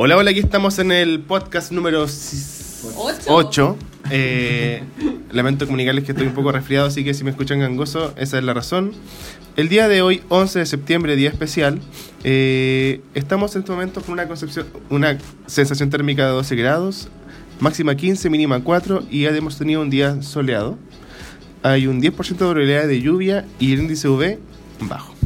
Hola, hola, aquí estamos en el podcast número 8. Eh, lamento comunicarles que estoy un poco resfriado, así que si me escuchan gangoso, esa es la razón. El día de hoy, 11 de septiembre, día especial, eh, estamos en este momento con una, concepción, una sensación térmica de 12 grados, máxima 15, mínima 4 y ya hemos tenido un día soleado. Hay un 10% de probabilidad de lluvia y el índice UV bajo.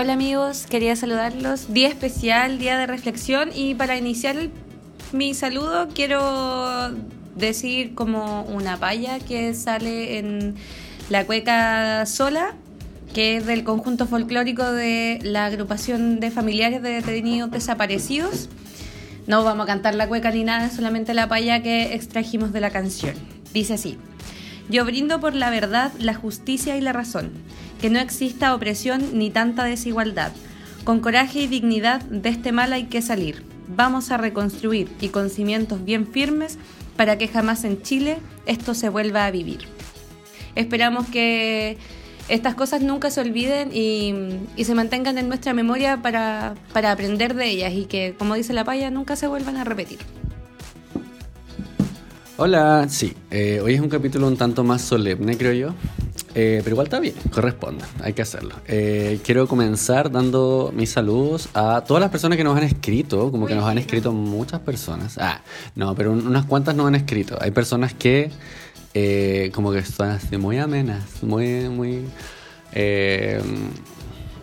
Hola amigos, quería saludarlos. Día especial, día de reflexión y para iniciar mi saludo quiero decir como una palla que sale en la cueca sola, que es del conjunto folclórico de la agrupación de familiares de detenidos desaparecidos. No vamos a cantar la cueca ni nada, solamente la palla que extrajimos de la canción. Dice así. Yo brindo por la verdad, la justicia y la razón, que no exista opresión ni tanta desigualdad. Con coraje y dignidad de este mal hay que salir. Vamos a reconstruir y con cimientos bien firmes para que jamás en Chile esto se vuelva a vivir. Esperamos que estas cosas nunca se olviden y, se mantengan en nuestra memoria para, para aprender de ellas y que, como dice la paya, nunca se vuelvan a repetir. Hola, sí, eh, hoy es un capítulo un tanto más solemne, creo yo, Eh, pero igual está bien, corresponde, hay que hacerlo. Eh, quiero comenzar dando mis saludos a todas las personas que nos han escrito, como que nos han escrito muchas personas. Ah, no, pero un- unas cuantas nos han escrito. Hay personas que eh, como que están así muy amenas, muy, muy... eh,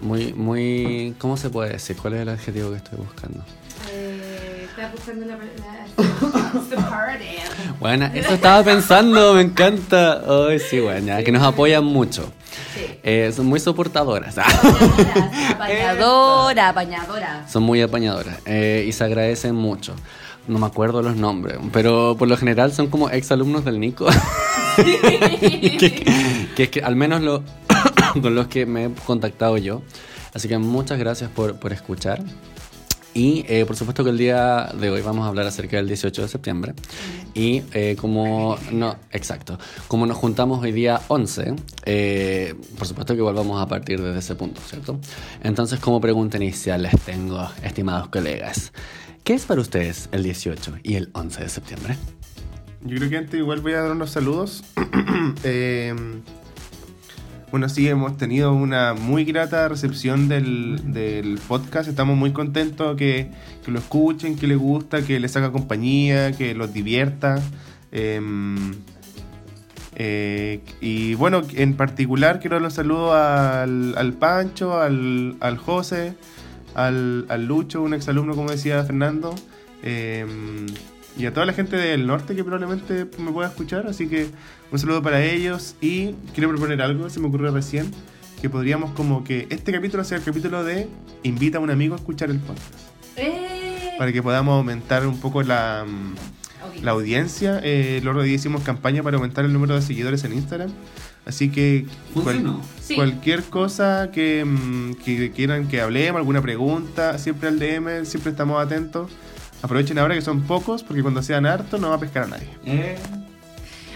muy, muy... ¿Cómo se puede decir? ¿Cuál es el adjetivo que estoy buscando? Estaba buscando la, Bueno, eso estaba pensando, me encanta. Ay, sí, bueno, ya, que nos apoyan mucho. Eh, son muy soportadoras. Apañadora, apañadora. son muy apañadoras eh, y se agradecen mucho. No me acuerdo los nombres, pero por lo general son como ex alumnos del Nico. que, que es que al menos lo, con los que me he contactado yo. Así que muchas gracias por, por escuchar. Y eh, por supuesto que el día de hoy vamos a hablar acerca del 18 de septiembre. Y eh, como no, exacto, como nos juntamos hoy día 11, eh, por supuesto que igual vamos a partir desde ese punto, ¿cierto? Entonces, como pregunta inicial les tengo, estimados colegas, ¿qué es para ustedes el 18 y el 11 de septiembre? Yo creo que antes igual voy a dar unos saludos. Bueno, sí, hemos tenido una muy grata recepción del, del podcast. Estamos muy contentos que, que lo escuchen, que les gusta, que les haga compañía, que los divierta. Eh, eh, y bueno, en particular quiero dar los saludos al, al Pancho, al, al José, al, al Lucho, un exalumno, como decía Fernando. Eh, y a toda la gente del norte que probablemente me pueda escuchar. Así que un saludo para ellos. Y quiero proponer algo, se me ocurrió recién, que podríamos como que este capítulo sea el capítulo de invita a un amigo a escuchar el podcast. Para que podamos aumentar un poco la, mm, la audiencia. Eh, el otro día hicimos campaña para aumentar el número de seguidores en Instagram. Así que cual- Sí. cualquier cosa que, mm, que quieran que hablemos, alguna pregunta, siempre al DM, siempre estamos atentos. Aprovechen ahora que son pocos, porque cuando sean hartos no va a pescar a nadie.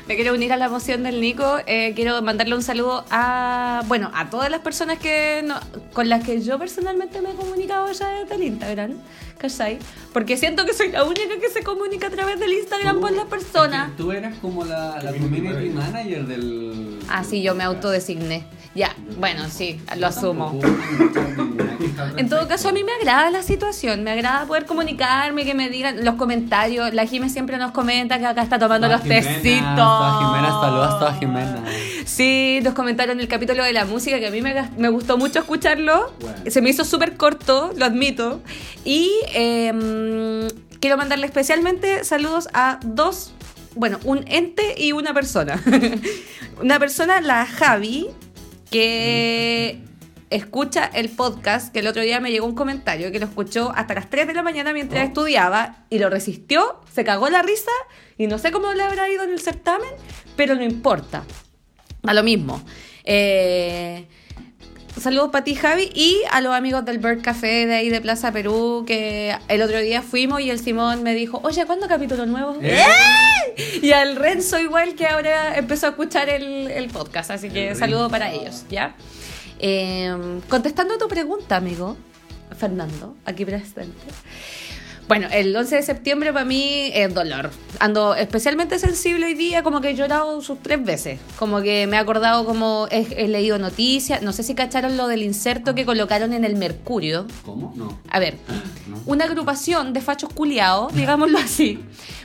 Me quiero unir a la moción del Nico. eh, quiero mandarle un saludo a, bueno, a todas las personas que no- con las que yo personalmente me he comunicado ya desde el Instagram, ¿cachai? Porque siento que soy la única que se comunica a través del Instagram con las personas. Tú eras como la, la community manager del... Ah, sí, yo me autodesigné. Ya, bueno, sí, lo asumo. En todo caso, a mí me agrada la situación, me agrada poder comunicarme, que me digan los comentarios. La Jime siempre nos comenta que acá está tomando los tecitos. Toda Jimena, saludos toda Jimena. Sí, nos comentaron el capítulo de la música que a mí me, gustó mucho escucharlo. Bueno. Se me hizo súper corto, lo admito. Y em, quiero mandarle especialmente saludos a dos, bueno, un ente y una persona. una persona, la Javi, que escucha el podcast, que el otro día me llegó un comentario que lo escuchó hasta las 3 de la mañana mientras estudiaba y lo resistió, se cagó la risa y no sé cómo le habrá ido en el certamen, pero no importa. A lo mismo. Eh, saludos para ti, Javi, y a los amigos del Bird Café de ahí de Plaza Perú, que el otro día fuimos y el Simón me dijo, oye, ¿cuándo capítulo nuevo? ¡Eh! Y al Renzo igual que ahora empezó a escuchar el, el podcast, así que El saludo Renzo. para ellos, ¿ya? Eh, contestando a tu pregunta, amigo, Fernando, aquí presente. Bueno, el 11 de septiembre para mí es dolor. Ando especialmente sensible hoy día, como que he llorado sus tres veces. Como que me he acordado como he, leído noticias. No sé si cacharon lo del inserto que colocaron en el Mercurio. ¿Cómo? No. A ver, una agrupación de fachos culiados, digámoslo así,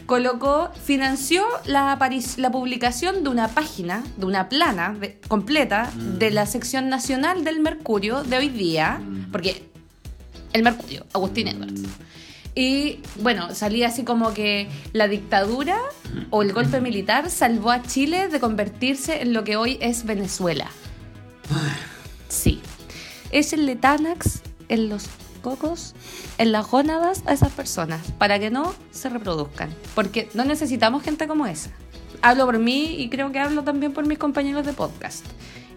colocó, financió la, la publicación de una página, de una plana completa mm. de la sección nacional del Mercurio de hoy día. Mm. Porque el Mercurio, Agustín Edwards. Y bueno, salía así como que la dictadura o el golpe militar salvó a Chile de convertirse en lo que hoy es Venezuela. Sí. Es el letanax en los cocos, en las gónadas a esas personas, para que no se reproduzcan. Porque no necesitamos gente como esa. Hablo por mí y creo que hablo también por mis compañeros de podcast.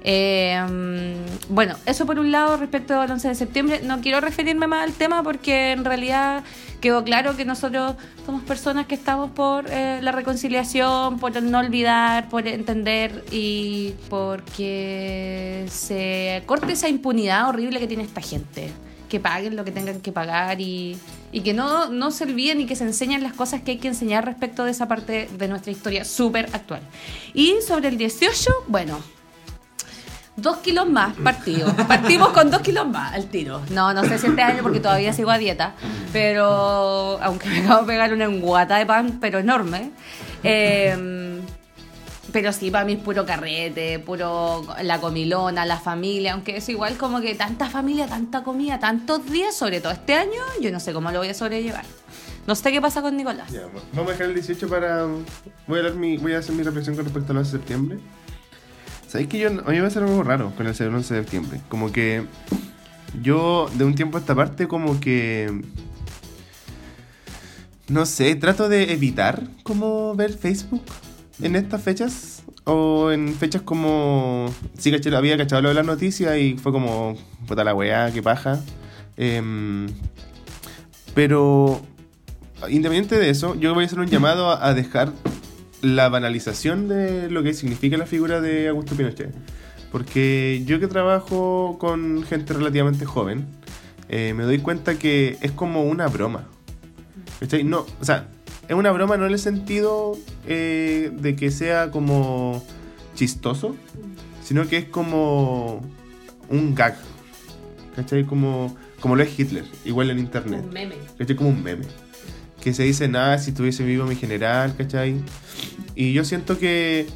Eh, bueno, eso por un lado respecto al 11 de septiembre. No quiero referirme más al tema porque en realidad quedó claro que nosotros somos personas que estamos por eh, la reconciliación, por no olvidar, por entender y porque se corte esa impunidad horrible que tiene esta gente. Que paguen lo que tengan que pagar y, y que no, no se olviden y que se enseñen las cosas que hay que enseñar respecto de esa parte de nuestra historia súper actual. Y sobre el 18, bueno, dos kilos más partido. Partimos con dos kilos más al tiro. No, no sé si este año porque todavía sigo a dieta, pero aunque me acabo de pegar una enguata de pan, pero enorme. Em, pero sí, para mí es puro carrete, puro la comilona, la familia, aunque es igual como que tanta familia, tanta comida, tantos días, sobre todo este año, yo no sé cómo lo voy a sobrellevar. No sé qué pasa con Nicolás. vamos a dejar el 18 para... Voy a, mi, voy a hacer mi reflexión con respecto al 11 de septiembre. ¿Sabéis que yo, a mí me hace algo raro con el 11 de septiembre? Como que yo de un tiempo a esta parte como que... No sé, trato de evitar como ver Facebook en estas fechas. O en fechas como... Sí, caché, había cachado lo de las noticias y fue como... Puta la weá, qué paja. Em, pero... Independiente de eso, yo voy a hacer un llamado a dejar la banalización de lo que significa la figura de Augusto Pinochet. Porque yo que trabajo con gente relativamente joven, eh, me doy cuenta que es como una broma. No, o sea, es una broma no en el sentido eh, de que sea como chistoso, sino que es como un gag. ¿Cachai? Como, como lo es Hitler, igual en internet. Un meme. ¿Cachai? Como un meme que se dice nada si estuviese vivo mi general, ¿cachai? Y yo siento que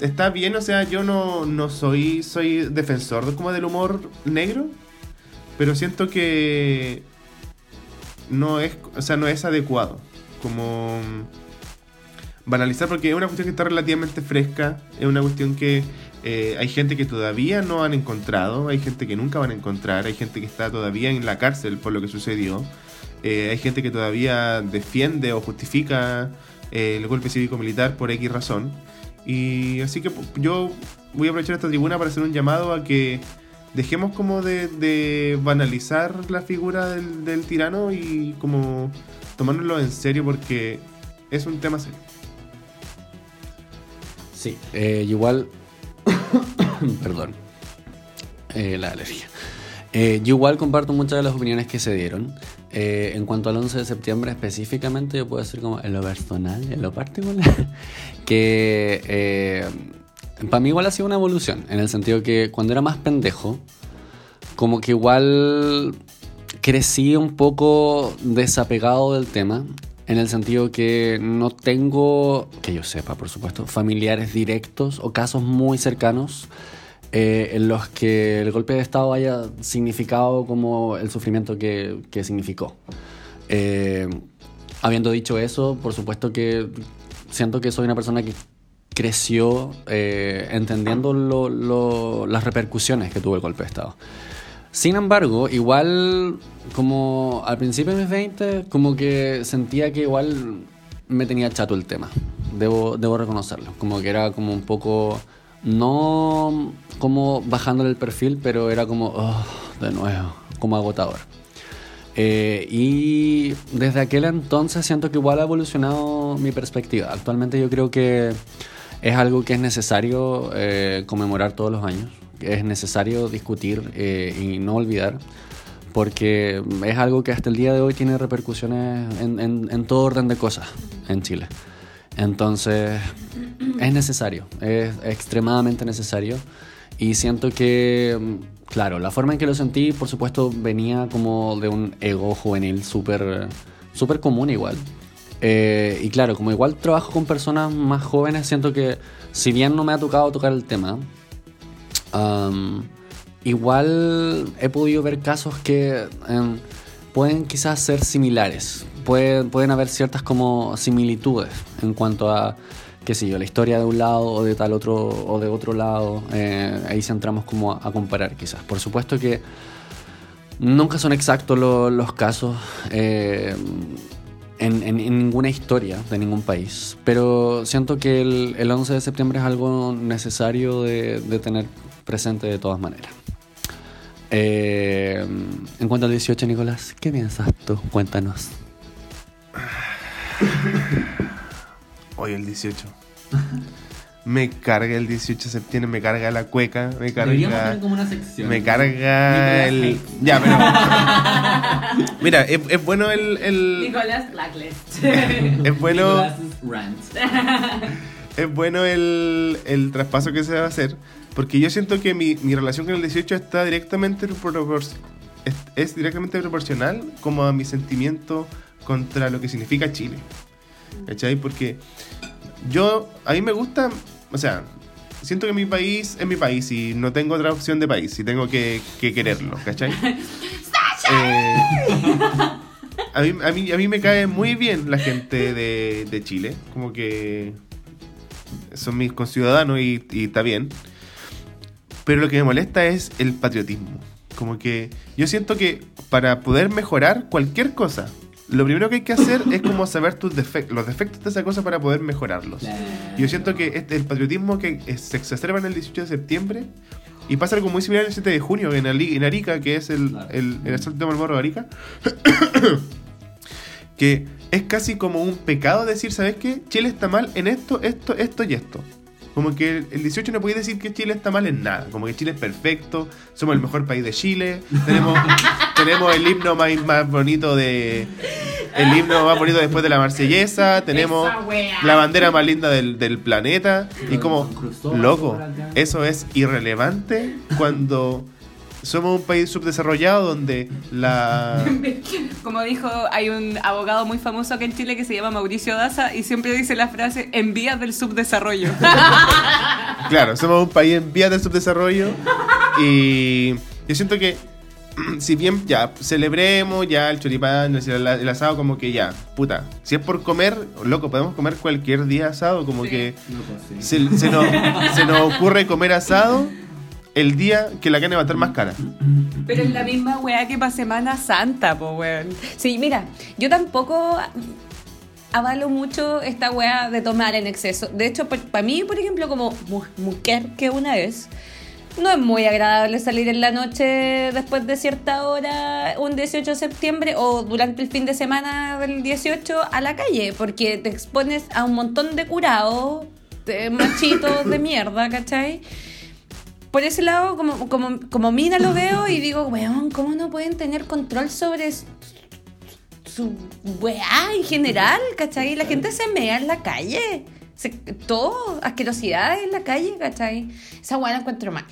está bien, o sea, yo no, no soy, soy defensor como del humor negro, pero siento que no es, o sea, no es adecuado como banalizar porque es una cuestión que está relativamente fresca, es una cuestión que eh, hay gente que todavía no han encontrado, hay gente que nunca van a encontrar, hay gente que está todavía en la cárcel por lo que sucedió. Eh, hay gente que todavía defiende o justifica eh, el golpe cívico-militar por X razón. Y así que yo voy a aprovechar esta tribuna para hacer un llamado a que dejemos como de, banalizar la figura del, tirano y como tomárnoslo en serio porque es un tema serio. Sí, eh, igual... Perdón. la alergia. yo igual comparto muchas de las opiniones que se dieron. Eh, en cuanto al 11 de septiembre específicamente, yo puedo decir como en lo personal, en lo particular, que eh, para mí igual ha sido una evolución, en el sentido que cuando era más pendejo, como que igual crecí un poco desapegado del tema, en el sentido que no tengo, que yo sepa por supuesto, familiares directos o casos muy cercanos eh, en los que el golpe de Estado haya significado como el sufrimiento que, que significó. Eh, habiendo dicho eso, por supuesto que siento que soy una persona que creció eh, entendiendo lo, las repercusiones que tuvo el golpe de Estado. Sin embargo, igual como al principio de mis 20, como que sentía que igual me tenía chato el tema. Debo, debo reconocerlo. Como que era como un poco no como bajándole el perfil, pero era como, oh, de nuevo, como agotador. Eh, y desde aquel entonces siento que igual ha evolucionado mi perspectiva. Actualmente yo creo que es algo que es necesario eh, conmemorar todos los años, es necesario discutir eh, y no olvidar, porque es algo que hasta el día de hoy tiene repercusiones en, en todo orden de cosas en Chile. Entonces, es necesario, es extremadamente necesario. Y siento que, claro, la forma en que lo sentí, por supuesto, venía como de un ego juvenil súper súper común igual. Eh, y claro, como igual trabajo con personas más jóvenes, siento que si bien no me ha tocado tocar el tema, um, igual he podido ver casos que um, pueden quizás ser similares. Pueden, pueden haber ciertas como similitudes en cuanto a qué sé yo, la historia de un lado o de tal otro o de otro lado. Eh, ahí entramos como a, comparar quizás. Por supuesto que nunca son exactos los casos eh, en, ninguna historia de ningún país, pero siento que el, el 11 de septiembre es algo necesario de, de tener presente de todas maneras. Eh, en cuanto al 18, Nicolás, ¿qué piensas tú? Cuéntanos. Hoy el 18. Me carga el 18 de septiembre, me carga la cueca, me carga. como una sección. Me carga el. Ya, pero. Mira, es, bueno el. el... Nicolás Blacklist. es bueno. es bueno el, el traspaso que se va a hacer. Porque yo siento que mi, mi relación con el 18 está directamente es, es directamente proporcional como a mi sentimiento contra lo que significa Chile. ¿Cachai? Porque yo, a mí me gusta, o sea, siento que mi país es mi país y no tengo otra opción de país y tengo que, quererlo, ¿cachai? eh, a, mí, a, mí, a mí me cae muy bien la gente de, de Chile, como que son mis conciudadanos y, y está bien. Pero lo que me molesta es el patriotismo. Como que yo siento que para poder mejorar cualquier cosa, lo primero que hay que hacer es como saber tus defectos, los defectos de esa cosa para poder mejorarlos. Yo siento que este, el patriotismo que se exacerba en el 18 de septiembre y pasa algo muy similar el 7 de junio en, en Arica, que es el, el, el asalto de Marlboro de Arica, que es casi como un pecado decir, ¿sabes qué? Chile está mal en esto, esto, esto y esto. Como que el 18 no puede decir que Chile está mal en nada. Como que Chile es perfecto, somos el mejor país de Chile, tenemos, tenemos el himno más, más bonito de. El himno más bonito después de la marsellesa, tenemos la bandera más linda del, del planeta. Y como, loco, eso es irrelevante cuando somos un país subdesarrollado donde la... Como dijo, hay un abogado muy famoso aquí en Chile que se llama Mauricio Daza y siempre dice la frase en vías del subdesarrollo. claro, somos un país en vías del subdesarrollo y yo siento que si bien ya celebremos ya el choripán, el, asado, como que ya, puta, si es por comer, loco, podemos comer cualquier día asado, como que se, nos, se nos ocurre comer asado el día que la carne va a estar más cara. Pero es la misma weá que para Semana Santa, po weón. Sí, mira, yo tampoco avalo mucho esta weá de tomar en exceso. De hecho, para mí, por ejemplo, como mujer que una es, no es muy agradable salir en la noche después de cierta hora, un 18 de septiembre o durante el fin de semana del 18 a la calle, porque te expones a un montón de curados, de machitos de mierda, ¿cachai? Por ese lado, como, como, como mina lo veo y digo, weón, ¿cómo no pueden tener control sobre su, weá en general? ¿Cachai? La gente se mea en la calle. todo, asquerosidades en la calle, ¿cachai? Esa weá la encuentro mal.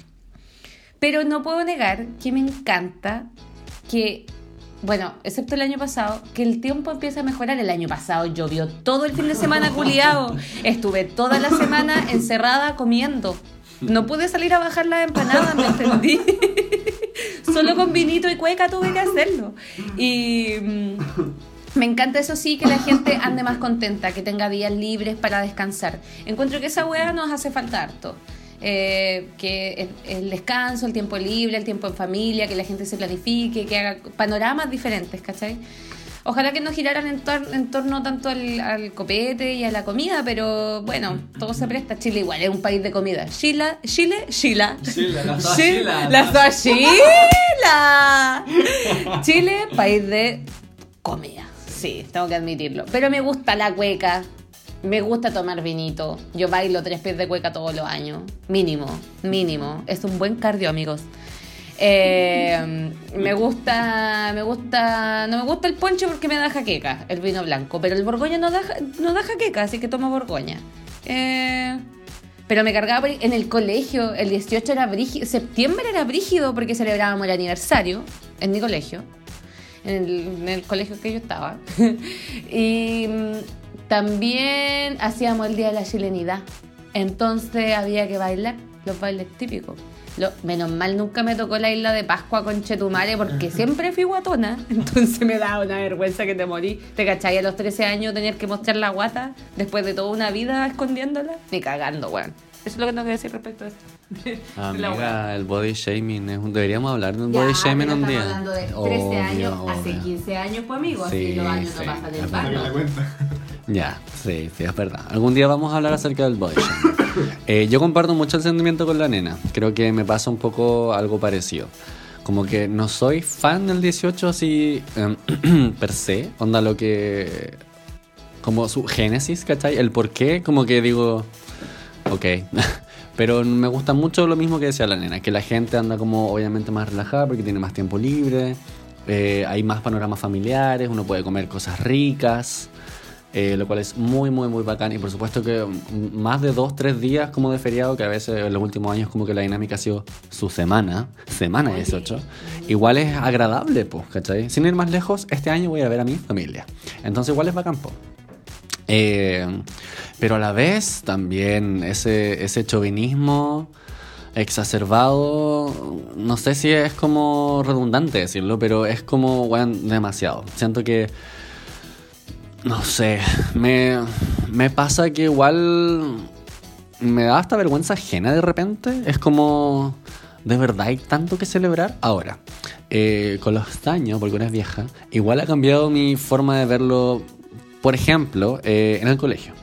Pero no puedo negar que me encanta que bueno, excepto el año pasado, que el tiempo empieza a mejorar. El año pasado llovió todo el fin de semana culiado. Estuve toda la semana encerrada comiendo. No pude salir a bajar la empanada, me entendí. Solo con vinito y cueca tuve que hacerlo. Y mm, me encanta eso sí, que la gente ande más contenta, que tenga días libres para descansar. Encuentro que esa weá nos hace falta harto. Eh, que el, descanso, el tiempo libre, el tiempo en familia, que la gente se planifique, que haga panoramas diferentes, ¿cachai? Ojalá que no giraran en, en torno tanto al, copete y a la comida, pero bueno, todo se presta. Chile igual es un país de comida. Chile, Chile, Chile. Chile, las Chile. Las Chile. Chile, país de comida. Sí, tengo que admitirlo. Pero me gusta la cueca. Me gusta tomar vinito. Yo bailo tres pies de cueca todos los años. Mínimo, mínimo. Es un buen cardio, amigos. Eh, me gusta, me gusta, no me gusta el ponche porque me da jaqueca, el vino blanco, pero el borgoña no da, no da jaqueca, así que tomo borgoña. Eh, pero me cargaba en el colegio, el 18 era brígido, septiembre era brígido porque celebrábamos el aniversario en mi colegio, en el, colegio que yo estaba. y mm, también hacíamos el Día de la Chilenidad, entonces había que bailar los bailes típicos. Lo- menos mal nunca me tocó la isla de Pascua con Chetumare porque siempre fui guatona. Entonces me daba una vergüenza que te morí. ¿Te cachai? A los 13 años tener que mostrar la guata después de toda una vida escondiéndola. Ni cagando, weón. Eso es lo que tengo que decir respecto a esto. Amiga, el body shaming es un- deberíamos hablar de un Ya, body shaming un estamos día. hablando de 13 Obvio, años, hace obvio. 15 años, pues amigo. Sí, así los años sí, no pasan en vano. Ya, sí, sí, es verdad. Algún día vamos a hablar acerca del body shaming. Eh, yo comparto mucho el sentimiento con la nena. Creo que me pasa un poco algo parecido. Como que no soy fan del 18 así em, per se. Onda lo que... Como su génesis, ¿cachai? El por qué, como que digo... Ok. Pero me gusta mucho lo mismo que decía la nena, que la gente anda como obviamente más relajada porque tiene más tiempo libre, eh, hay más panoramas familiares, uno puede comer cosas ricas, eh, lo cual es muy, muy, muy bacán. Y por supuesto que más de dos, tres días como de feriado, que a veces en los últimos años como que la dinámica ha sido su semana, semana 18, igual es agradable, pues, ¿cachai? Sin ir más lejos, este año voy a ver a mi familia. Entonces igual es bacán, po. Eh, pero a la vez también ese, ese chauvinismo exacerbado, no sé si es como redundante decirlo, pero es como, weón, demasiado. Siento que, no sé, me, me pasa que igual me da hasta vergüenza ajena de repente. Es como, ¿de verdad hay tanto que celebrar? Ahora, eh, con los años, porque una es vieja, igual ha cambiado mi forma de verlo, por ejemplo, eh, en el colegio.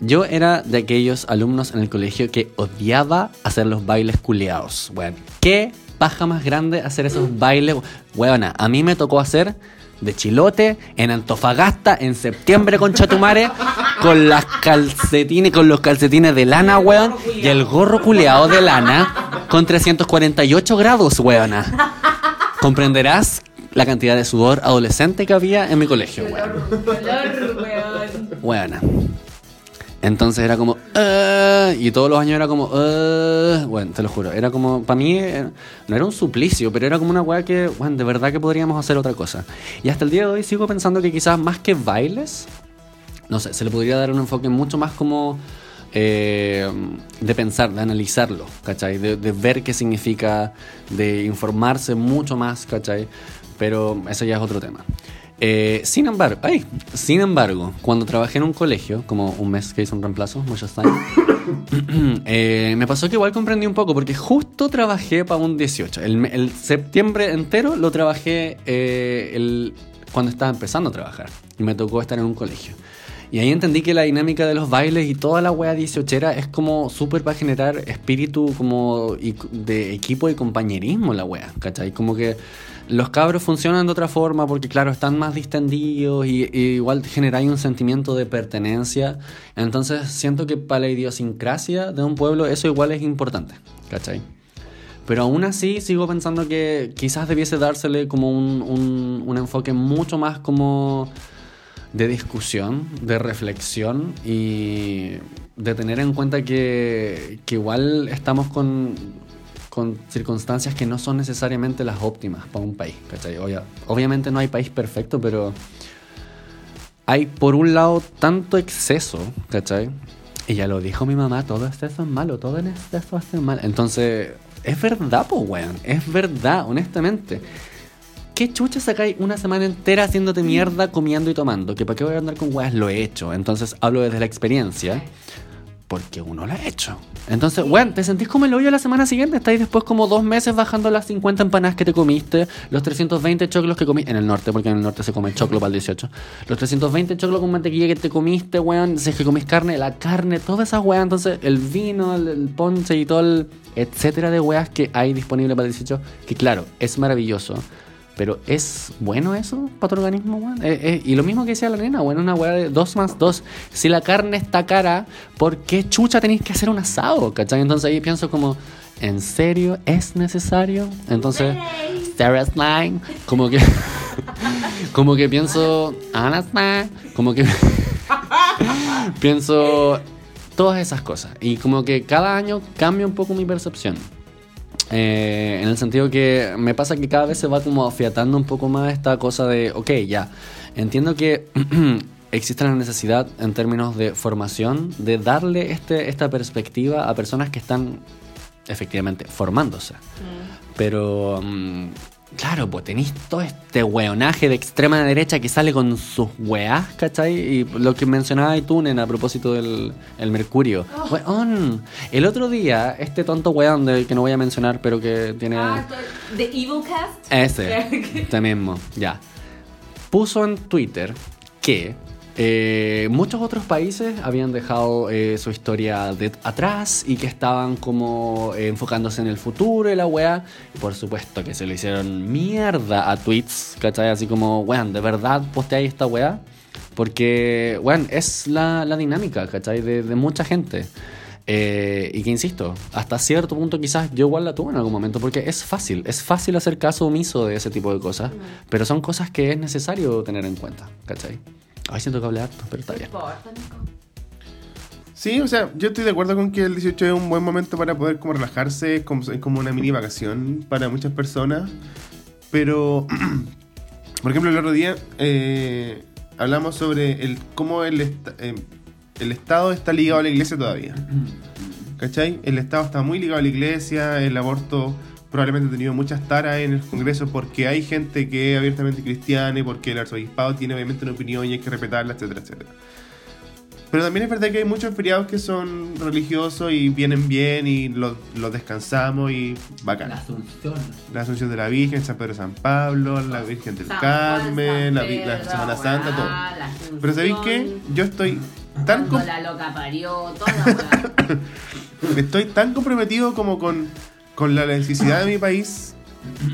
Yo era de aquellos alumnos en el colegio que odiaba hacer los bailes culeados. Bueno, ¿qué paja más grande hacer esos bailes? Weona, a mí me tocó hacer de chilote en Antofagasta en septiembre con Chatumare con las calcetines, con los calcetines de lana, weón, y el gorro culeado de lana con 348 grados, weona. Comprenderás la cantidad de sudor adolescente que había en mi colegio, weón. Buena. Entonces era como, "Ah", y todos los años era como, "Ah", bueno, te lo juro, era como, para mí eh, no era un suplicio, pero era como una weá que, bueno, de verdad que podríamos hacer otra cosa. Y hasta el día de hoy sigo pensando que quizás más que bailes, no sé, se le podría dar un enfoque mucho más como eh, de pensar, de analizarlo, ¿cachai? De, de ver qué significa, de informarse mucho más, ¿cachai? Pero eso ya es otro tema. Eh, sin embargo, ay, sin embargo, cuando trabajé en un colegio, como un mes que hice un reemplazo, muchos años, eh, me pasó que igual comprendí un poco, porque justo trabajé para un 18. El, septiembre entero lo trabajé eh, el- cuando estaba empezando a trabajar. Y me tocó estar en un colegio. Y ahí entendí que la dinámica de los bailes y toda la wea 18 es como súper para generar espíritu como de equipo y compañerismo la wea, ¿cachai? Como que los cabros funcionan de otra forma porque claro, están más distendidos y, igual generáis un sentimiento de pertenencia. Entonces siento que para la idiosincrasia de un pueblo eso igual es importante, ¿cachai? Pero aún así sigo pensando que quizás debiese dársele como un, un- un enfoque mucho más como de discusión, de reflexión y de tener en cuenta que, que igual estamos con, con circunstancias que no son necesariamente las óptimas para un país. ¿cachai? Obvia- obviamente no hay país perfecto, pero hay por un lado tanto exceso, ¿cachai? Y ya lo dijo mi mamá, todo exceso es malo, todo en exceso es malo. Entonces, es verdad, pues, weón, es verdad, honestamente. ¿Qué chucha sacáis una semana entera haciéndote mierda, comiendo y tomando? Que para qué voy a andar con weas, lo he hecho. Entonces hablo desde la experiencia, porque uno lo ha hecho. Entonces, weón, te sentís como el hoyo la semana siguiente, estáis después como dos meses bajando las 50 empanadas que te comiste, los 320 choclos que comiste, en el norte, porque en el norte se come choclo para el 18, los 320 choclos con mantequilla que te comiste, weón, si es que comís carne, la carne, toda esa weá, entonces el vino, el, el ponche y todo el etcétera de weas que hay disponible para el 18, que claro, es maravilloso, Pero ¿es bueno eso para tu organismo, weón? Eh, eh, y lo mismo que decía la nena, weón, una weá de 2 más 2. Si la carne está cara, ¿por qué chucha tenéis que hacer un asado? ¿Cachai? Entonces ahí pienso como, ¿en serio es necesario? Entonces, Sarah Line, como que, como que pienso, como que pienso todas esas cosas. Y como que cada año cambia un poco mi percepción. Eh, en el sentido que me pasa que cada vez se va como afiatando un poco más esta cosa de, ok, ya, entiendo que existe la necesidad en términos de formación de darle este, esta perspectiva a personas que están efectivamente formándose. Mm. Pero mm, Claro, pues tenéis todo este weonaje de extrema derecha que sale con sus weás, ¿cachai? Y lo que mencionaba tú, a propósito del el Mercurio. Oh. Weón, el otro día, este tonto weón del que no voy a mencionar, pero que tiene. Ah, ¿The Evil Cast? Ese, este mismo, ya. Puso en Twitter que eh, muchos otros países habían dejado eh, su historia de atrás y que estaban como eh, enfocándose en el futuro y la weá. Y por supuesto que se le hicieron mierda a tweets, ¿cachai? Así como, weón, ¿de verdad posteáis esta weá? Porque, weón, es la, dinámica, ¿cachai? De, mucha gente. y que insisto, hasta cierto punto quizás yo igual la tuve en algún momento, porque es fácil, es fácil hacer caso omiso de ese tipo de cosas, pero son cosas que es necesario tener en cuenta, ¿cachai? Ay, siento que hablé harto, pero está bien. Sí, o sea, yo estoy de acuerdo con que el 18 es un buen momento para poder como relajarse, es como, como una mini vacación para muchas personas. Pero, por ejemplo, el otro día eh, hablamos sobre el cómo el, eh, el Estado está ligado a la iglesia todavía. ¿Cachai? El Estado está muy ligado a la iglesia, el aborto probablemente ha tenido muchas taras en el Congreso porque hay gente que es abiertamente cristiana y porque el arzobispado tiene obviamente una opinión y hay que respetarla, etcétera, etcétera. Pero también es verdad que hay muchos feriados que son religiosos y vienen bien y los, descansamos y bacán. La Asunción. La Asunción de la Virgen, San Pedro San Pablo, la Virgen del Carmen, la, Semana Santa, todo. Pero ¿sabéis qué? Yo estoy tan... La loca parió, toda Estoy tan comprometido como con con la necesidad de mi país,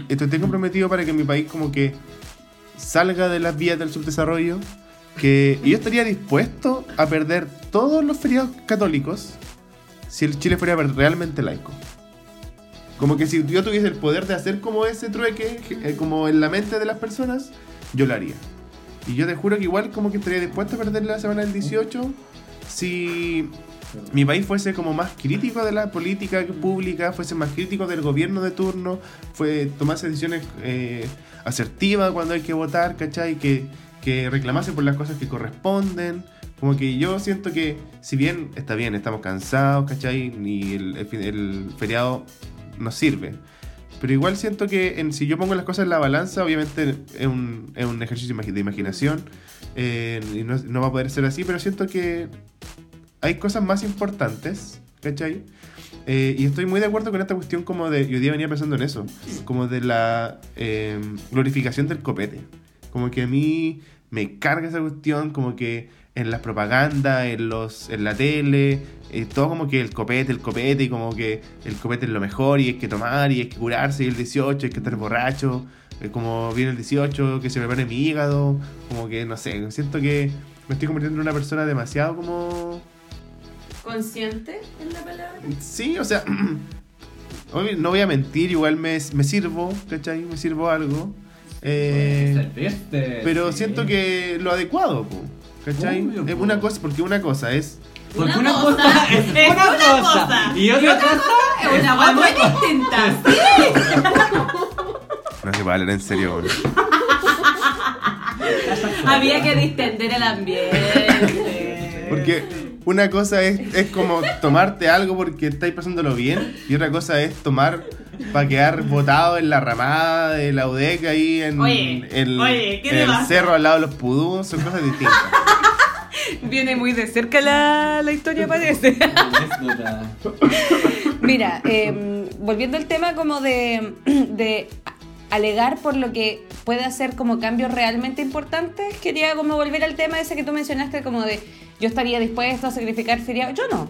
estoy comprometido para que mi país como que salga de las vías del subdesarrollo, que yo estaría dispuesto a perder todos los feriados católicos si el Chile fuera realmente laico. Como que si yo tuviese el poder de hacer como ese trueque, eh, como en la mente de las personas, yo lo haría. Y yo te juro que igual como que estaría dispuesto a perder la semana del 18 si mi país fuese como más crítico de la política pública, fuese más crítico del gobierno de turno, fue tomase decisiones eh, asertivas cuando hay que votar, ¿cachai? Que, que reclamase por las cosas que corresponden. Como que yo siento que, si bien está bien, estamos cansados, ¿cachai? Y el, el, feriado nos sirve. Pero igual siento que si yo pongo las cosas en la balanza, obviamente es un, es un ejercicio de imaginación eh, no, no, va a poder ser así, pero siento que hay cosas más importantes, ¿cachai? Eh, y estoy muy de acuerdo con esta cuestión como de, yo día venía pensando en eso, como de la em, glorificación del copete. Como que a mí me carga esa cuestión, como que en las propagandas, en, los, en la tele, eh, todo como que el copete, el copete, y como que el copete es lo mejor, y hay que tomar, y hay que curarse, y el 18, hay que estar borracho, eh, como viene el 18, que se me pone mi hígado, como que no sé, siento que me estoy convirtiendo en una persona demasiado como consciente en la palabra. Sí, o sea, no voy a mentir, igual me, me sirvo, ¿cachai? Me sirvo algo. Eh, pero siento que lo adecuado, ¿cachai? es una cosa, porque una cosa es. Porque una, cosa, es, una, cosa, Y otra cosa es una cosa muy distinta. No se hablar en serio, Había que distender el ambiente. Porque una cosa es, es como tomarte algo porque estáis pasándolo bien y otra cosa es tomar para quedar botado en la ramada de la UDEC ahí en, el cerro al lado de los pudús, son cosas distintas. Viene muy de cerca la, la historia, parece. Mira, em, volviendo al tema como de, de alegar por lo que puede hacer como cambios realmente importantes, quería como volver al tema ese que tú mencionaste como de yo estaría dispuesto a sacrificar feriado. Yo no.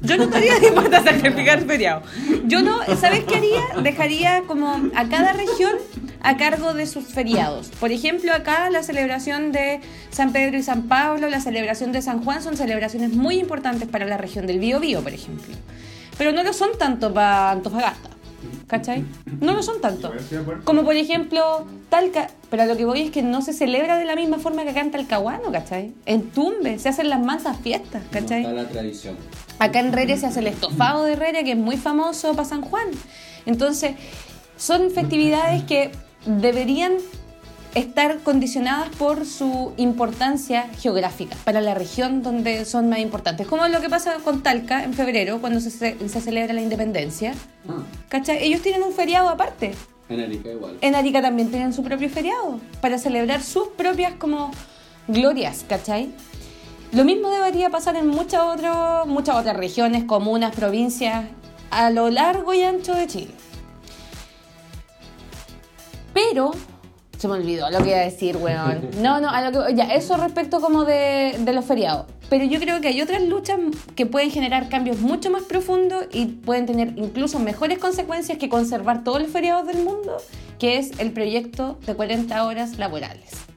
Yo no estaría dispuesta a sacrificar feriado. Yo no, ¿sabes qué haría? Dejaría como a cada región a cargo de sus feriados. Por ejemplo, acá la celebración de San Pedro y San Pablo, la celebración de San Juan son celebraciones muy importantes para la región del Biobío, por ejemplo. Pero no lo son tanto para Antofagasta. ¿Cachai? No lo son tanto. Como por ejemplo, Talca. Pero a lo que voy es que no se celebra de la misma forma que acá en Talcahuano, ¿cachai? En Tumbe se hacen las mansas fiestas, ¿cachai? No está la tradición. Acá en Rere se hace el estofado de Rere, que es muy famoso para San Juan. Entonces, son festividades que deberían estar condicionadas por su importancia geográfica para la región donde son más importantes. Como lo que pasa con Talca en febrero, cuando se, se celebra la independencia. Ah, ¿Cachai? Ellos tienen un feriado aparte. en Arica igual. En Arica también tienen su propio feriado para celebrar sus propias como glorias, ¿cachai? Lo mismo debería pasar en muchas otras muchas otras regiones, comunas, provincias, a lo largo y ancho de Chile. Pero se me olvidó lo que iba a decir, weón. No, no, a lo que, ya, eso respecto como de, de los feriados. Pero yo creo que hay otras luchas que pueden generar cambios mucho más profundos y pueden tener incluso mejores consecuencias que conservar todos los feriados del mundo, que es el proyecto de 40 horas laborales.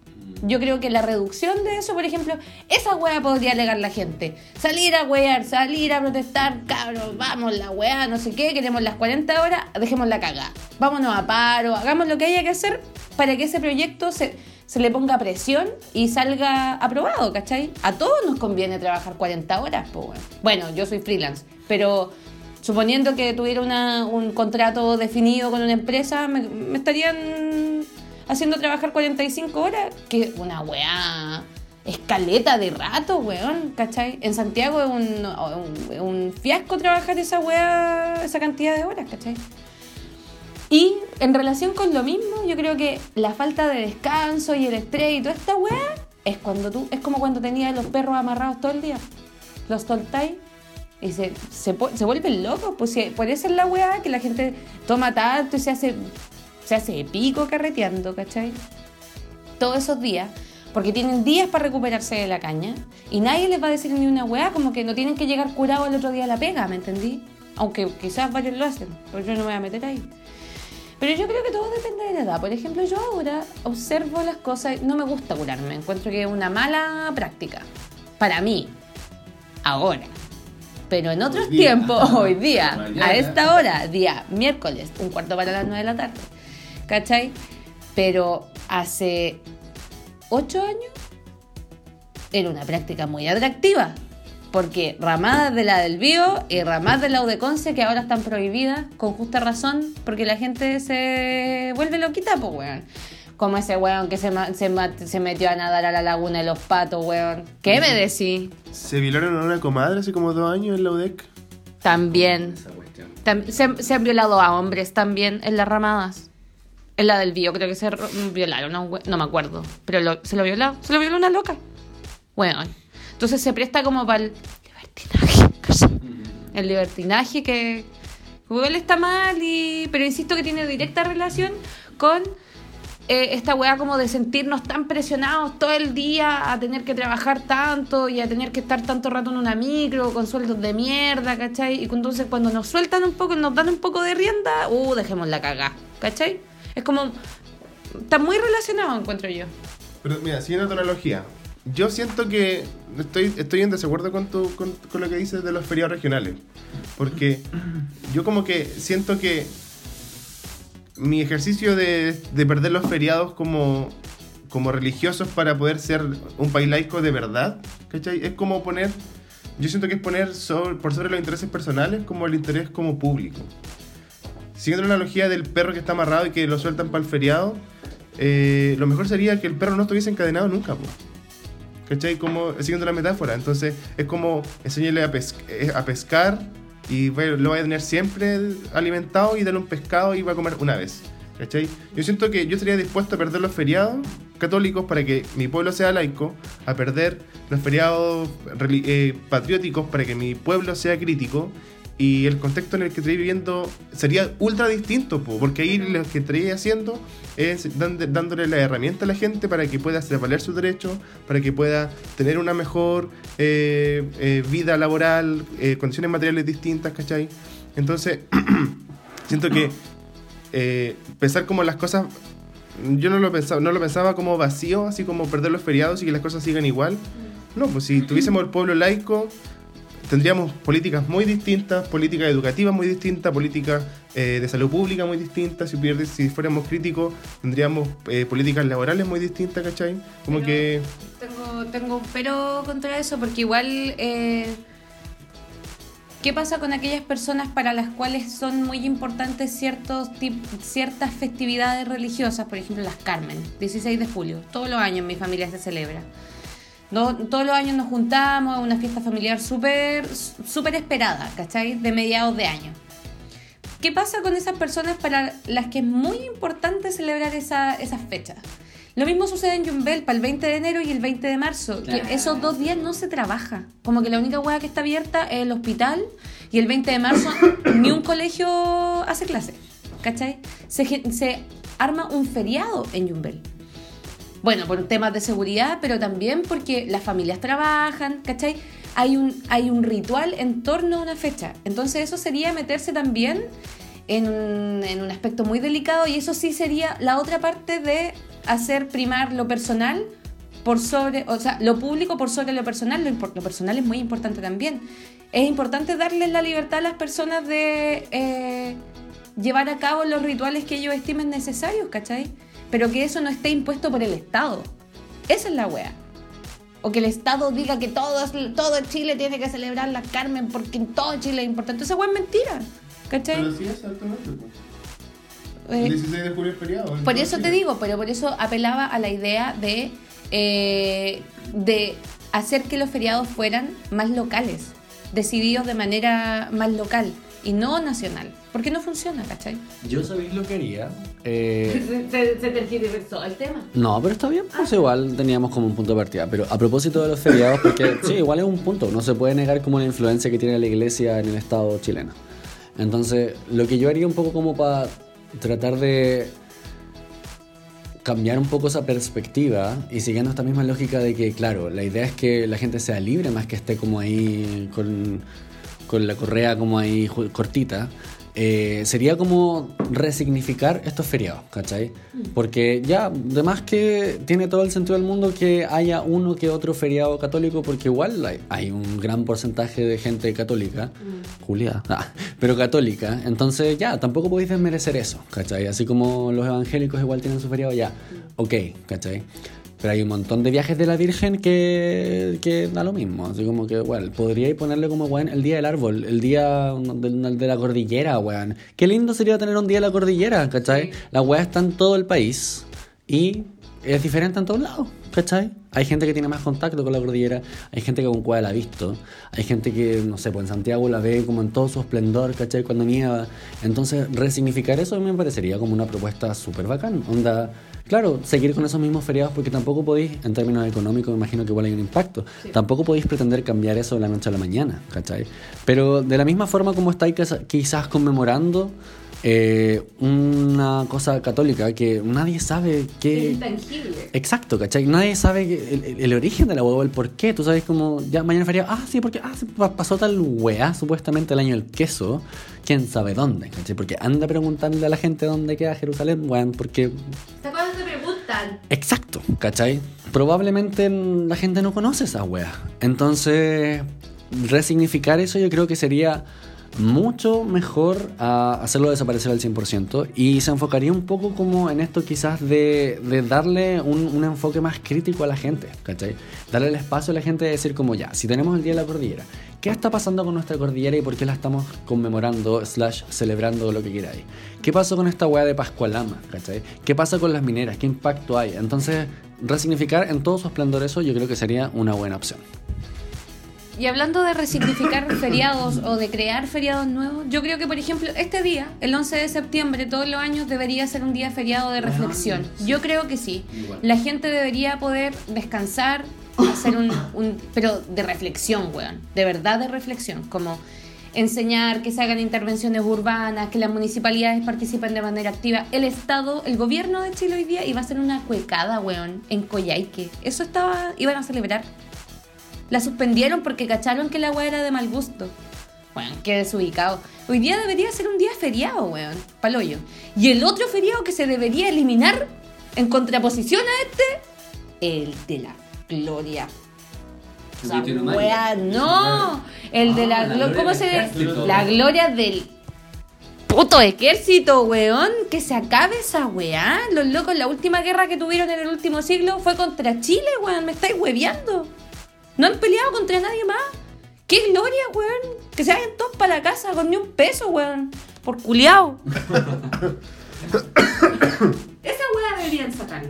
Yo creo que la reducción de eso, por ejemplo, esa weá podría alegar la gente. Salir a wear, salir a protestar, cabros, vamos la weá, no sé qué, queremos las 40 horas, dejemos la cagada. Vámonos a paro, hagamos lo que haya que hacer para que ese proyecto se, se le ponga presión y salga aprobado, ¿cachai? A todos nos conviene trabajar 40 horas, pues bueno. Bueno, yo soy freelance, pero suponiendo que tuviera una- un contrato definido con una empresa, me, me estarían haciendo trabajar 45 horas, que una weá escaleta de rato, weón, ¿cachai? En Santiago es un, un- un fiasco trabajar esa weá, esa cantidad de horas, ¿cachai? Y en relación con lo mismo, yo creo que la falta de descanso y el estrés y toda esta weá es cuando tú, es como cuando tenías los perros amarrados todo el día. Los soltáis y se, se, se vuelven locos. Pues si- por eso es la weá que la gente toma tanto y se hace, se hace pico carreteando, ¿cachai? Todos esos días. Porque tienen días para recuperarse de la caña. Y nadie les va a decir ni una weá, como que no tienen que llegar curados el otro día a la pega, ¿me entendí? Aunque quizás varios lo hacen, pero yo no me voy a meter ahí. Pero yo creo que todo depende de la edad. Por ejemplo, yo ahora observo las cosas, no me gusta curarme, encuentro que es una mala práctica. Para mí, ahora. Pero en otros Hoy día. tiempos, hoy día, a esta hora, día miércoles, un cuarto para las nueve de la tarde. ¿Cachai? Pero hace ocho años era una práctica muy atractiva. Porque ramadas de la del Bío y ramadas de la Udeconce que ahora están prohibidas, con justa razón, porque la gente se vuelve loquita, pues, weón. Como ese weón que se, se, metió a nadar a la laguna de los patos, weón. ¿Qué me decís? Se violaron a una comadre hace como dos años en la UDEC. También. Esa cuestión. Tam- se, se han violado a hombres también en las ramadas. En la del Bío, creo que se ro- violaron a un we- No me acuerdo. Pero lo- se lo violó. Se lo violó una loca. Bueno. Entonces se presta como para el libertinaje. ¿cachai? El libertinaje que igual está mal, y, pero insisto que tiene directa relación con eh, esta weá como de sentirnos tan presionados todo el día a tener que trabajar tanto y a tener que estar tanto rato en una micro con sueldos de mierda, ¿cachai? Y entonces cuando nos sueltan un poco, nos dan un poco de rienda, uh, dejemos la cagá, ¿cachai? Es como... Está muy relacionado, encuentro yo. Pero mira, siguiendo tu analogía, yo siento que estoy, estoy en desacuerdo con, tu, con, lo que dices de los feriados regionales. Porque yo como que siento que mi ejercicio de, de perder los feriados como, como religiosos para poder ser un país laico de verdad, ¿cachai? Es como poner, yo siento que es poner sobre- por sobre los intereses personales como el interés como público. Siguiendo la analogía del perro que está amarrado y que lo sueltan para el feriado, eh, lo mejor sería que el perro no estuviese encadenado nunca, po. ¿cachai? Como, siguiendo la metáfora. Entonces, es como enseñarle eh, a pescar y lo va a tener siempre alimentado y darle un pescado y va a comer una vez. ¿cachai? Yo siento que yo estaría dispuesto a perder los feriados católicos para que mi pueblo sea laico, a perder los feriados eh, patrióticos para que mi pueblo sea crítico y el contexto en el que estoy viviendo sería ultra distinto, po, porque ahí lo que estaría haciendo es dándole la herramienta a la gente para que pueda hacer valer sus derechos, para que pueda tener una mejor eh, eh, vida laboral, eh, condiciones materiales distintas, ¿cachai? Entonces, siento que pensar como las cosas yo no lo pensaba, no lo pensaba como vacío, así como perder los feriados y que las cosas sigan igual. No, pues si tuviésemos el pueblo laico, tendríamos políticas muy distintas, políticas educativas muy distintas, políticas eh, de salud pública muy distintas. Si, si fuéramos críticos, tendríamos eh, políticas laborales muy distintas, ¿cachai? Como Pero que. Tengo, tengo un pero contra eso, porque igual. eh, ¿Qué pasa con aquellas personas para las cuales son muy importantes ciertos ciertas festividades religiosas? Por ejemplo, las Carmen, 16 de julio. Todos los años en mi familia se celebra. No- todos los años nos juntamos, una fiesta familiar súper súper esperada, ¿cachai? De mediados de año. ¿Qué pasa con esas personas para las que es muy importante celebrar esa, esas fechas? Lo mismo sucede en Jumbel para el 20 de enero y el 20 de marzo, Claro. que esos dos días no se trabaja. Como que la única hueá que está abierta es el hospital y el 20 de marzo ni un colegio hace clase. ¿Cachai? Se, se arma un feriado en Jumbel. Bueno, por temas de seguridad, pero también porque las familias trabajan, ¿cachai? Hay un, hay un ritual en torno a una fecha. Entonces eso sería meterse también en un, en un aspecto muy delicado y eso sí sería la otra parte de hacer primar lo personal por sobre, o sea, lo público por sobre lo personal. Lo, lo personal es muy importante también. Es importante darles la libertad a las personas de eh, llevar a cabo los rituales que ellos estimen necesarios, ¿cachai? Pero que eso no esté impuesto por el Estado. Esa es la wea. O que el Estado diga que todo, Chile tiene que celebrar la Carmen porque en todo Chile es importante. Esa wea es mentira. ¿Cachai? sí, exactamente. pues. Eh, 16 de julio es feriado. por eso te digo, pero por eso apelaba a la idea de, eh, de hacer que los feriados fueran más locales, decididos de manera más local y no nacional. Porque no funciona, ¿cachai? Yo sabéis lo que haría. Eh, Se, se tergiversó el tema. No, pero está bien, pues igual teníamos como un punto de partida. Pero a propósito de los feriados, porque sí, igual es un punto, no se puede negar como la influencia que tiene la iglesia en el Estado chileno. Entonces, lo que yo haría un poco como para tratar de cambiar un poco esa perspectiva y siguiendo esta misma lógica de que, claro, la idea es que la gente sea libre más que esté como ahí con, con la correa como ahí cortita. eh, sería como resignificar estos feriados, ¿cachai? Porque ya, además que tiene todo el sentido del mundo que haya uno que otro feriado católico, porque igual hay, hay un gran porcentaje de gente católica, Julia, ah, pero católica, entonces ya, tampoco podéis desmerecer eso, ¿cachai? Así como los evangélicos igual tienen su feriado, ya, ok, ¿cachai? Pero hay un montón de viajes de la Virgen que, que da lo mismo. Así como que, bueno, podríais ponerle como, weón, el día del árbol, el día de, de la cordillera, weón. Qué lindo sería tener un día de la cordillera, ¿cachai? La weá está en todo el país y es diferente en todos lados, ¿cachai? Hay gente que tiene más contacto con la cordillera, hay gente que con cuál la ha visto, hay gente que, no sé, pues en Santiago la ve como en todo su esplendor, ¿cachai? Cuando nieva. Entonces, resignificar eso me parecería como una propuesta súper bacán. Onda, claro, seguir con esos mismos feriados porque tampoco podéis, en términos económicos, me imagino que igual hay un impacto. Tampoco podéis pretender cambiar eso de la noche a la mañana, ¿cachai? Pero de la misma forma como estáis quizá- quizás conmemorando eh, una cosa católica que nadie sabe qué... intangible. Exacto, ¿cachai? Nadie sabe que el, el- el origen de la huevo, el por qué. Tú sabes como, ya mañana feriado, ah, sí, porque ah, sí, pa- pasó tal weá, supuestamente el año del queso, quién sabe dónde, ¿cachai? Porque anda preguntándole a la gente dónde queda Jerusalén, weón, porque ¿Te acuerdas te preguntan? Exacto, ¿cachai? Probablemente la gente no conoce esa wea. Entonces, resignificar eso yo creo que sería mucho mejor a hacerlo desaparecer al 100% y se enfocaría un poco como en esto quizás de, darle un, enfoque más crítico a la gente, ¿cachai? Darle el espacio a la gente de decir como ya, si tenemos el Día de la Cordillera, ¿qué está pasando con nuestra cordillera y por qué la estamos conmemorando, slash, celebrando lo que queráis? ¿Qué pasó con esta weá de Pascualama. ¿Qué pasa con las mineras? ¿Qué impacto hay? Entonces, resignificar en todo su esplendor eso yo creo que sería una buena opción. Y hablando de resignificar feriados o de crear feriados nuevos, yo creo que, por ejemplo, este día, el 11 de septiembre, todos los años debería ser un día feriado de reflexión. Yo creo que sí. La gente debería poder descansar, hacer un, un- pero de reflexión, weón. De verdad de reflexión. Como enseñar que se hagan intervenciones urbanas, que las municipalidades participen de manera activa. El Estado, el gobierno de Chile hoy día iba a hacer una cuecada, weón, en Coyhaique. Eso estaba, iban a celebrar. La suspendieron porque cacharon que la weá era de mal gusto. Bueno, qué desubicado. Hoy día debería ser un día feriado, weón. Paloyo. Y el otro feriado que se debería eliminar en contraposición a este, el de la gloria. O sea, wea, no. El de Ah, la, la glo- gloria ¿Cómo se ejército. La gloria del puto ejército, weón. Que se acabe esa weá. Los locos, la última guerra que tuvieron en el último siglo fue contra Chile, weón. Me estáis hueveando. No han peleado contra nadie más. ¡Qué gloria, weón! Que se vayan todos para la casa con ni un peso, weón. Por culiao. Esa weá deberían sacar.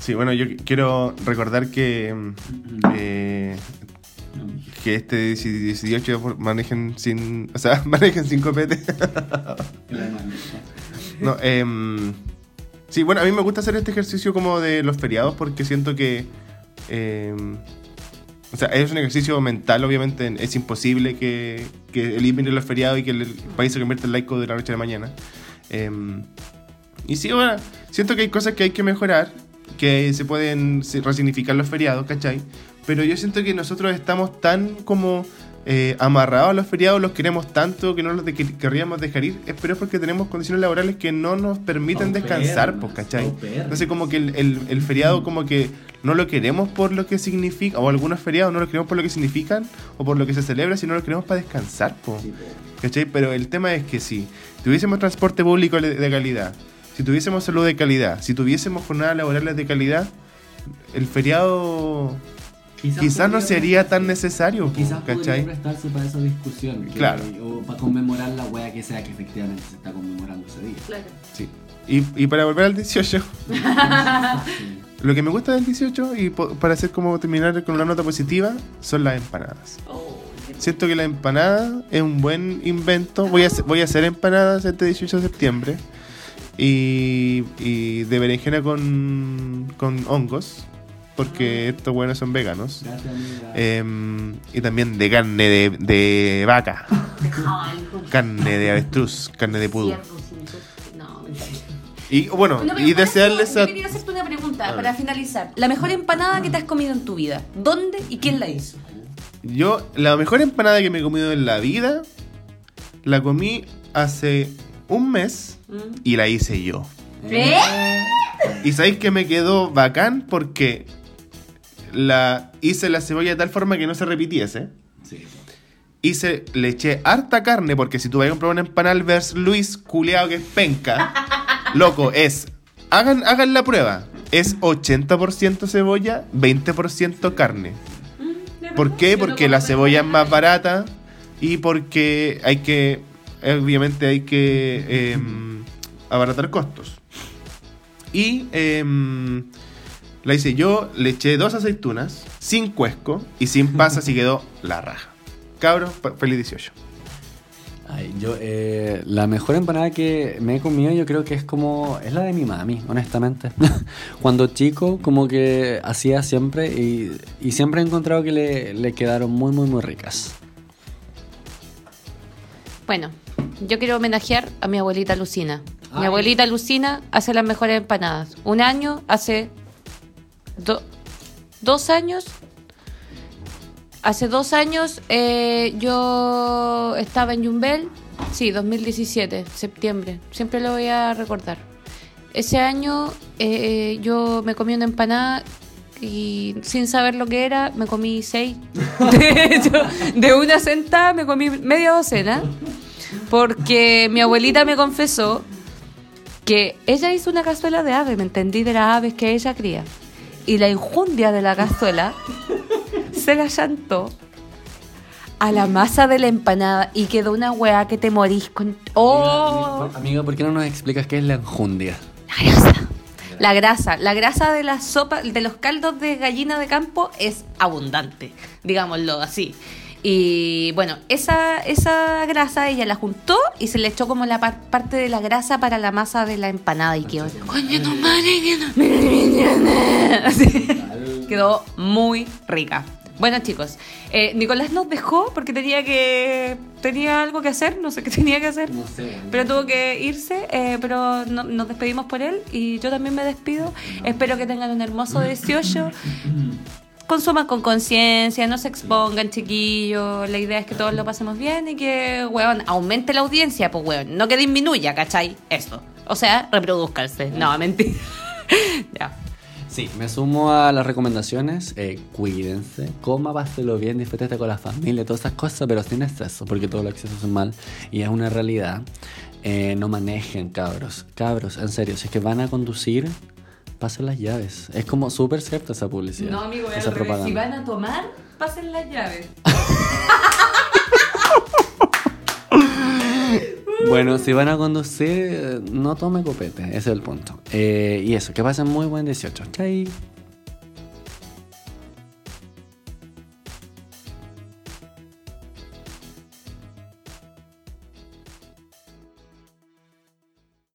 Sí, bueno, yo qu- quiero recordar que, eh, que este 18 por- manejen sin, o sea, manejen sin copete. No, em, sí, bueno, a mí me gusta hacer este ejercicio como de los feriados porque siento que, em, o sea, es un ejercicio mental, obviamente, es imposible que, que eliminen los feriados y que el país se convierta en laico de la noche a la mañana. Em, y sí, bueno, siento que hay cosas que hay que mejorar, que se pueden resignificar los feriados, ¿cachai? Pero yo siento que nosotros estamos tan como eh, amarrados a los feriados, los queremos tanto que no los de- querríamos dejar ir, es- pero es porque tenemos condiciones laborales que no nos permiten descansar, pues, ¿cachai? Paupermas. Entonces como que el, el- el feriado como que no lo queremos por lo que significa, o algunos feriados no lo queremos por lo que significan, o por lo que se celebra, sino lo queremos para descansar, pues. Sí. ¿Cachai? Pero el tema es que si tuviésemos transporte público de calidad, si tuviésemos salud de calidad, si tuviésemos jornadas laborales de calidad, el feriado quizás no sería tan necesario, Quizás podría ¿cachai? prestarse para esa discusión. que- Claro. O para conmemorar la wea que sea que efectivamente se está conmemorando ese día. Claro. Sí. Y, y para volver al 18, Sí. lo que me gusta del 18 y para hacer como terminar con una nota positiva son las empanadas. Siento que la empanada es un buen invento. Voy a, hacer- voy a hacer empanadas este 18 de septiembre. Y, y de berenjena con, con hongos. Porque estos buenos son veganos. Gracias, amiga. Em, y también de carne de, de vaca. carne de avestruz. Carne de pudo. No, mentira. Y bueno, No, y desearles a... quería hacerte una pregunta A para ver. finalizar. La mejor empanada que te has comido en tu vida. ¿Dónde y quién la hizo? Yo, la mejor empanada que me he comido en la vida, la comí hace un mes y la hice yo. ¿Eh? Y sabéis que me quedó bacán porque la hice la cebolla de tal forma que no se repitiese. Sí. Hice, le eché harta carne porque si tú vas a comprar una empanada al Vers Luis culeado que es penca, loco, es. Hagan, hagan la prueba. Es 80% cebolla, 20% carne. ¿Por qué? Porque la cebolla es más barata y porque hay que, obviamente hay que em, abaratar costos. Y em, la hice yo, le eché dos aceitunas, sin cuesco y sin pasas y quedó la raja. Cabros, feliz 18. Ay, yo, eh, la mejor empanada que me he comido yo creo que es como, es la de mi mami, honestamente. Cuando chico como que hacía siempre y, y siempre he encontrado que le, le quedaron muy, muy, muy ricas. Bueno, yo quiero homenajear a mi abuelita Lucina. Mi abuelita Lucina hace las mejores empanadas. Un año, hace do- dos años. Hace dos años eh, yo estaba en Yumbel. Sí, 2017, septiembre. Siempre lo voy a recordar. Ese año eh, yo me comí una empanada y sin saber lo que era, me comí seis. De de una sentada me comí media docena. Porque mi abuelita me confesó que ella hizo una cazuela de ave, me entendí, de las aves que ella cría. Y la injundia de la cazuela se la llantó a la masa de la empanada y quedó una weá que te morís con... ¡Oh! Amiga, ¿por qué no nos explicas qué es la enjundia? La grasa. La grasa, la grasa de la sopa, de los caldos de gallina de campo es abundante, digámoslo así. Y bueno, esa, esa grasa ella la juntó y se le echó como la par- parte de la grasa para la masa de la empanada y quedó. "Coño, madre, no". Quedó muy rica. Bueno chicos, eh, Nicolás nos dejó porque tenía que tenía algo que hacer, no sé qué tenía que hacer. No sé. Pero tuvo que irse, eh, pero no- nos despedimos por él y yo también me despido. Espero que tengan un hermoso 18. Consuman con conciencia, no se expongan, chiquillos. La idea es que todos lo pasemos bien y que, weón, aumente la audiencia, pues, weón. No que disminuya, ¿cachai? Eso. O sea, reproduzcanse. No, mentira. Ya. Sí, me sumo a las recomendaciones. Eh, cuídense, coma, páselo bien, disfrútate con la familia, todas esas cosas, pero sin exceso, porque todo lo exceso es mal y es una realidad. Eh, no manejen, cabros. Cabros, en serio, si es que van a conducir, pasen las llaves. Es como súper cierta esa publicidad. No, amigo, esa revés. si van a tomar, pasen las llaves. Bueno, si van a conducir, no tome copete, ese es el punto. Eh, y eso, que pasen muy buen 18. Chai.